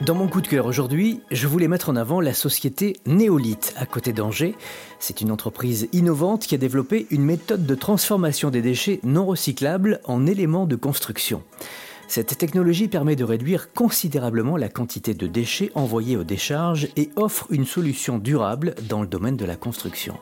Dans mon coup de cœur aujourd'hui, je voulais mettre en avant la société Néolith à côté d'Angers. C'est une entreprise innovante qui a développé une méthode de transformation des déchets non recyclables en éléments de construction. Cette technologie permet de réduire considérablement la quantité de déchets envoyés aux décharges et offre une solution durable dans le domaine de la construction.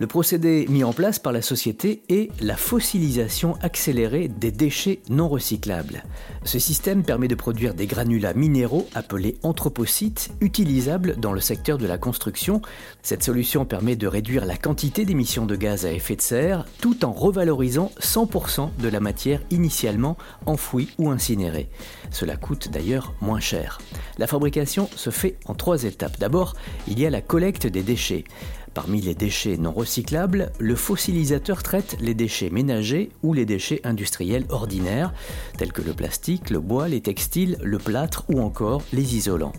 Le procédé mis en place par la société est la fossilisation accélérée des déchets non recyclables. Ce système permet de produire des granulats minéraux appelés anthropocytes utilisables dans le secteur de la construction. Cette solution permet de réduire la quantité d'émissions de gaz à effet de serre tout en revalorisant 100% de la matière initialement enfouie ou incinérée. Cela coûte d'ailleurs moins cher. La fabrication se fait en trois étapes. D'abord, il y a la collecte des déchets. Parmi les déchets non recyclables, le fossilisateur traite les déchets ménagers ou les déchets industriels ordinaires, tels que le plastique, le bois, les textiles, le plâtre ou encore les isolants.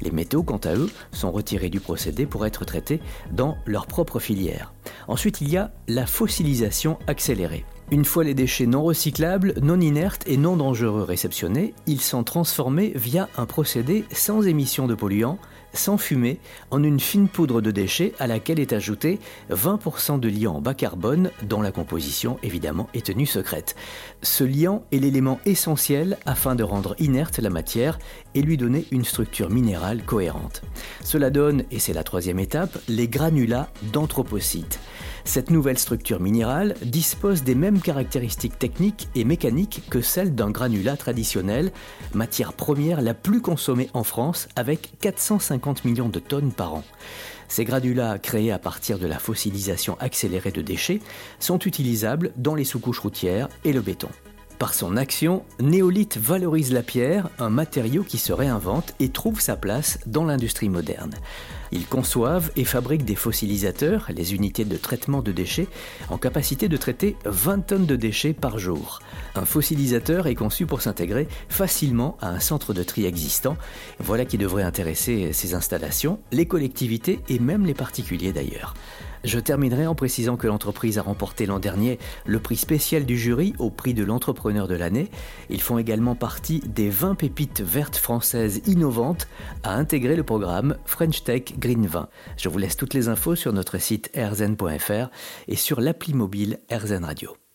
Les métaux, quant à eux, sont retirés du procédé pour être traités dans leur propre filière. Ensuite, il y a la fossilisation accélérée. Une fois les déchets non recyclables, non inertes et non dangereux réceptionnés, ils sont transformés via un procédé sans émission de polluants, sans fumée, en une fine poudre de déchets à laquelle est ajouté 20% de liant bas carbone dont la composition évidemment est tenue secrète. Ce liant est l'élément essentiel afin de rendre inerte la matière et lui donner une structure minérale cohérente. Cela donne, et c'est la troisième étape, les granulats d'anthropocytes. Cette nouvelle structure minérale dispose des mêmes caractéristiques techniques et mécaniques que celles d'un granulat traditionnel, matière première la plus consommée en France avec 450 millions de tonnes par an. Ces granulats, créés à partir de la fossilisation accélérée de déchets, sont utilisables dans les sous-couches routières et le béton. Par son action, Néolith valorise la pierre, un matériau qui se réinvente et trouve sa place dans l'industrie moderne. Ils conçoivent et fabriquent des fossilisateurs, les unités de traitement de déchets, en capacité de traiter 20 tonnes de déchets par jour. Un fossilisateur est conçu pour s'intégrer facilement à un centre de tri existant. Voilà qui devrait intéresser ces installations, les collectivités et même les particuliers d'ailleurs. Je terminerai en précisant que l'entreprise a remporté l'an dernier le prix spécial du jury au prix de de l'année. Ils font également partie des 20 pépites vertes françaises innovantes à intégrer le programme French Tech Green 20. Je vous laisse toutes les infos sur notre site rzen.fr et sur l'appli mobile RZN Radio.